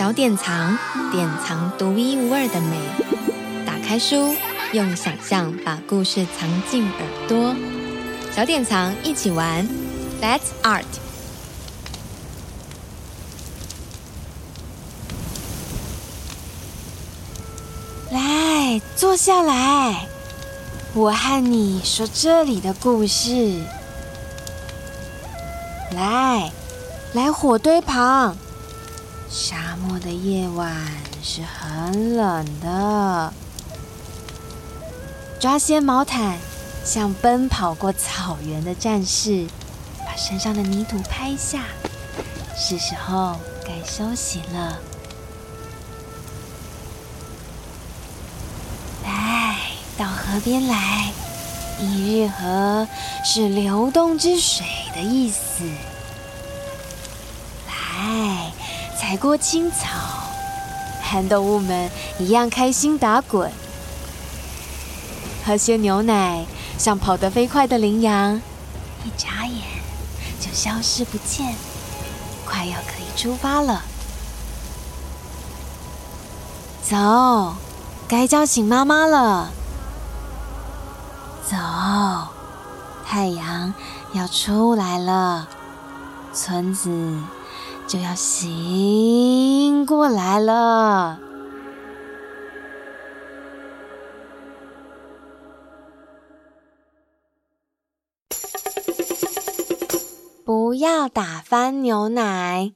小典藏，典藏独一无二的美。打开书，用想象把故事藏进耳朵。小典藏一起玩，Let's Art。来，坐下来，我和你说这里的故事。来，来火堆旁。沙漠的夜晚是很冷的。抓些毛毯，像奔跑过草原的战士，把身上的泥土拍下。是时候该休息了。来，到河边来。一日河是流动之水的意思。来，踩过青草，和动物们一样开心打滚。喝些牛奶，像跑得飞快的羚羊，一眨眼就消失不见。快要可以出发了，走，该叫醒妈妈了。走，太阳要出来了，村子就要醒过来了。不要打翻牛奶。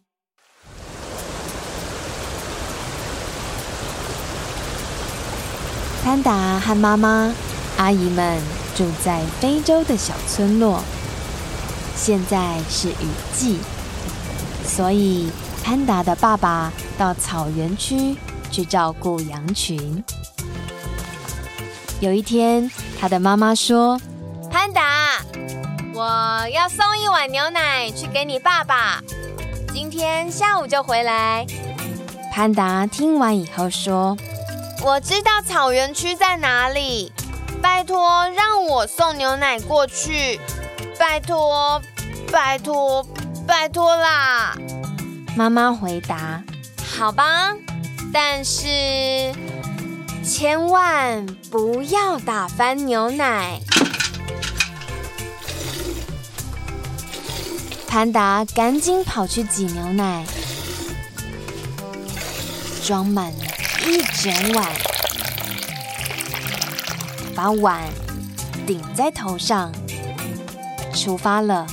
潘达和妈妈、阿姨们。住在非洲的小村落，现在是雨季，所以潘达的爸爸到草原区去照顾羊群。有一天，他的妈妈说：“潘达，我要送一碗牛奶去给你爸爸，今天下午就回来。”潘达听完以后说：“我知道草原区在哪里。”拜托，让我送牛奶过去！拜托，拜托，拜托啦！妈妈回答：“好吧，但是千万不要打翻牛奶。”潘达赶紧跑去挤牛奶，装满了一整碗。把碗顶在头上，出发了。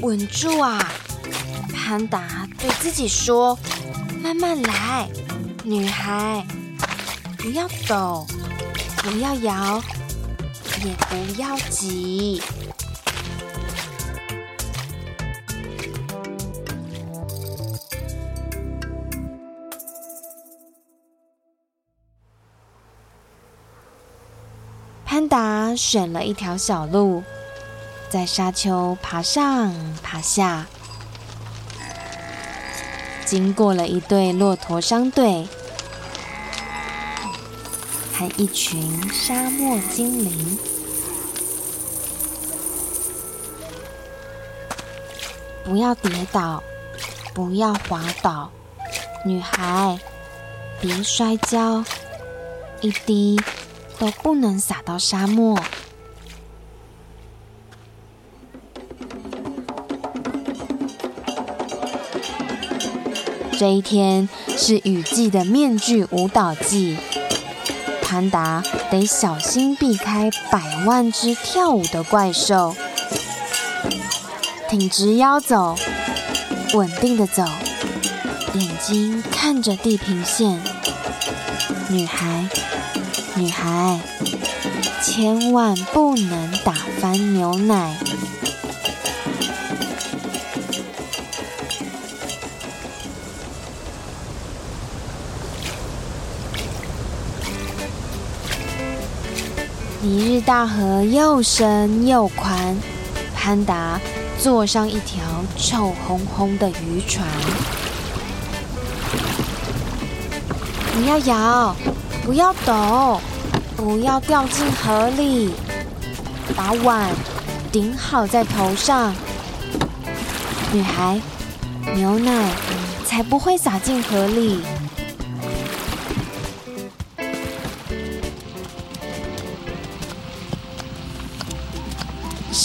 稳住啊！潘达对自己说：“慢慢来，女孩，不要抖，不要摇，也不要挤。”潘达选了一条小路，在沙丘爬上爬下，经过了一队骆驼商队和一群沙漠精灵。不要跌倒，不要滑倒，女孩，别摔跤，一滴。都不能洒到沙漠。这一天是雨季的面具舞蹈季，潘达得小心避开百万只跳舞的怪兽，挺直腰走，稳定的走，眼睛看着地平线，女孩。女孩，千万不能打翻牛奶。尼日大河又深又宽，潘达坐上一条臭烘烘的渔船。不要摇，不要抖。不要掉进河里，把碗顶好在头上。女孩，牛奶才不会洒进河里。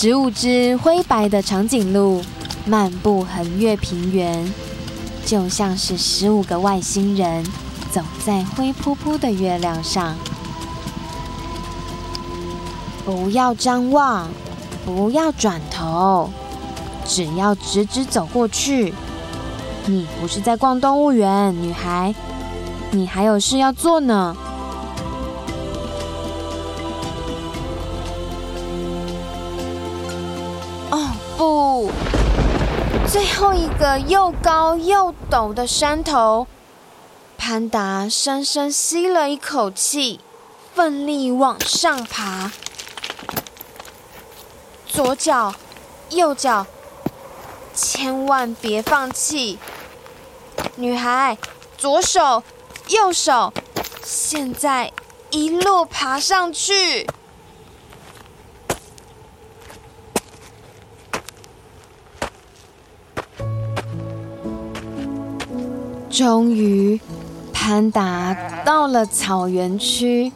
十五只灰白的长颈鹿漫步横越平原，就像是十五个外星人走在灰扑扑的月亮上。不要张望，不要转头，只要直直走过去。你不是在逛动物园，女孩，你还有事要做呢。最后一个又高又陡的山头，潘达深深吸了一口气，奋力往上爬。左脚，右脚，千万别放弃！女孩，左手，右手，现在一路爬上去。终于，潘达到了草原区，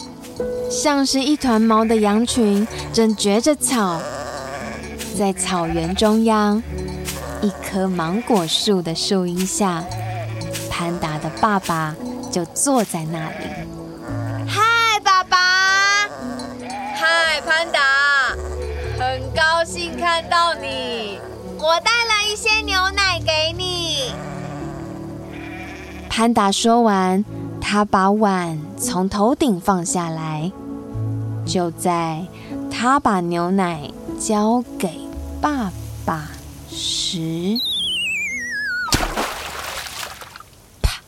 像是一团毛的羊群正嚼着草。在草原中央，一棵芒果树的树荫下，潘达的爸爸就坐在那里。嗨，爸爸！嗨，潘达！很高兴看到你，我带了一些牛奶潘达说完，他把碗从头顶放下来。就在他把牛奶交给爸爸时，啪！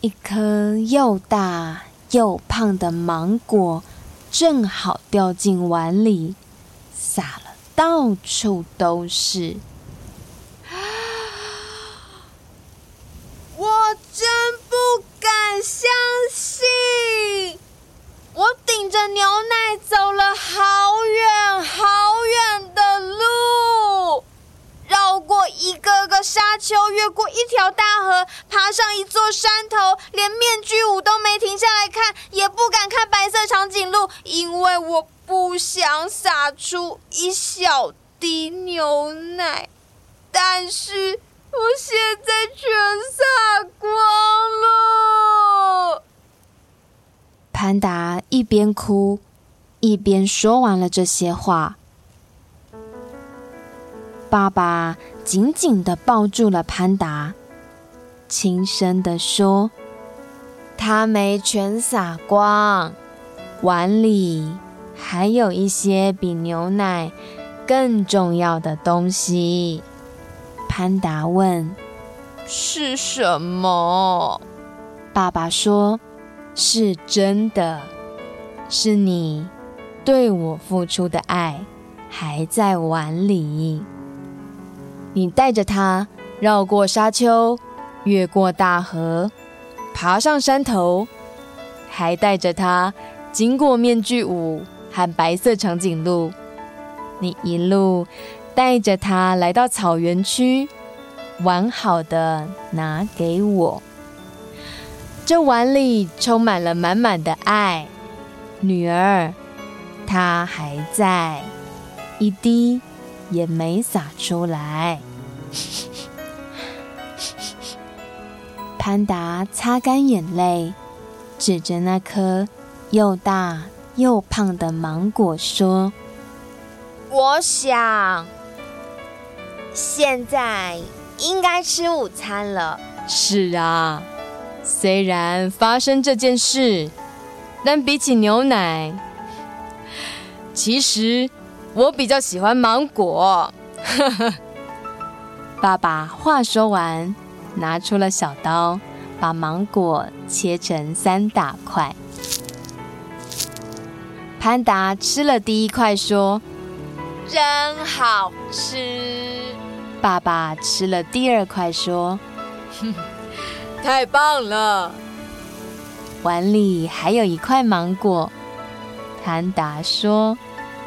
一颗又大又胖的芒果正好掉进碗里，洒了到处都是。相信我，顶着牛奶走了好远好远的路，绕过一个个沙丘，越过一条大河，爬上一座山头，连面具舞都没停下来看，也不敢看白色长颈鹿，因为我不想洒出一小滴牛奶。但是我现在全洒光了。潘达一边哭，一边说完了这些话。爸爸紧紧地抱住了潘达，轻声地说：“他没全洒光，碗里还有一些比牛奶更重要的东西。”潘达问：“是什么？”爸爸说：“是真的，是你对我付出的爱还在碗里。你带着它绕过沙丘，越过大河，爬上山头，还带着它经过面具舞和白色长颈鹿。你一路。”带着它来到草原区，完好的拿给我。这碗里充满了满满的爱，女儿，它还在，一滴也没洒出来。潘达擦干眼泪，指着那颗又大又胖的芒果说：“我想。”现在应该吃午餐了。是啊，虽然发生这件事，但比起牛奶，其实我比较喜欢芒果。爸爸话说完，拿出了小刀，把芒果切成三大块。潘达吃了第一块，说：“真好吃。”爸爸吃了第二块，说：“哼，太棒了！”碗里还有一块芒果。潘达说：“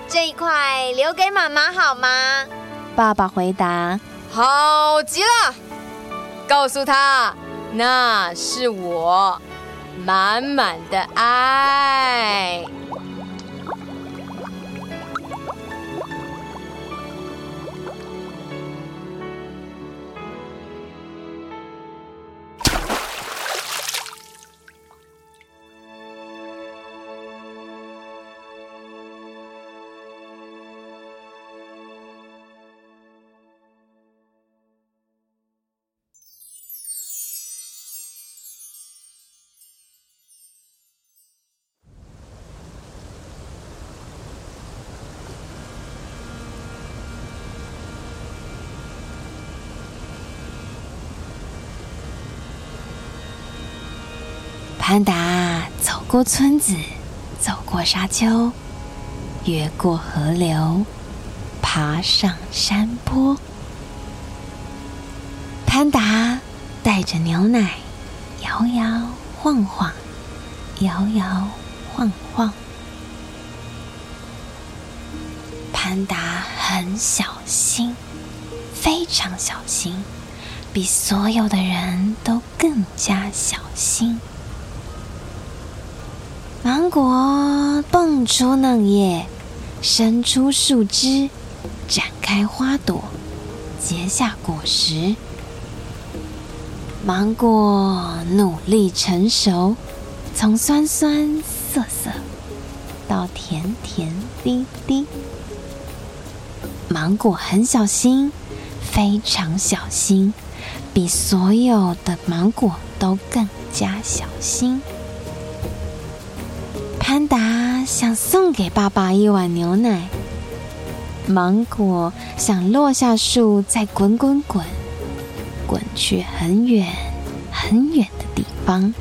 这一块留给妈妈好吗？”爸爸回答：“好极了！告诉他，那是我满满的爱。潘达走过村子，走过沙丘，越过河流，爬上山坡。潘达带着牛奶，摇摇晃晃，摇摇晃晃。潘达很小心，非常小心，比所有的人都更加小心。芒果蹦出嫩叶，伸出树枝，展开花朵，结下果实。芒果努力成熟，从酸酸涩涩到甜甜滴滴。芒果很小心，非常小心，比所有的芒果都更加小心。潘达想送给爸爸一碗牛奶，芒果想落下树再滚滚滚，滚去很远很远的地方。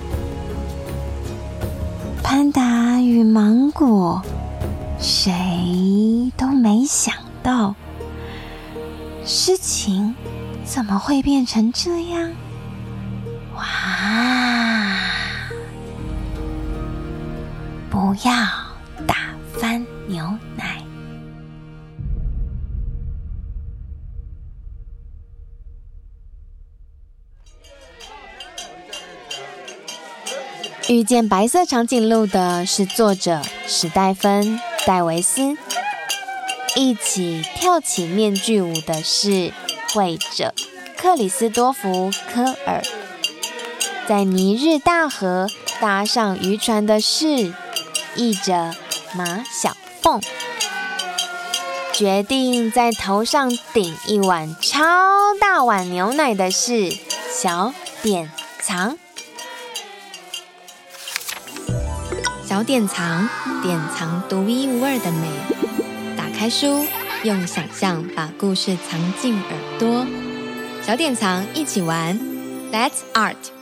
潘达与芒果，谁都没想到，事情怎么会变成这样？哇！不要打翻牛奶。遇见白色长颈鹿的是作者史黛芬·戴维斯，一起跳起面具舞的是绘者克里斯多福·科尔，在尼日大河搭上渔船的是。译者马小凤决定在头上顶一碗超大碗牛奶的是小典藏。小典藏，典藏独一无二的美。打开书，用想象把故事藏进耳朵。小典藏，一起玩，Let's Art。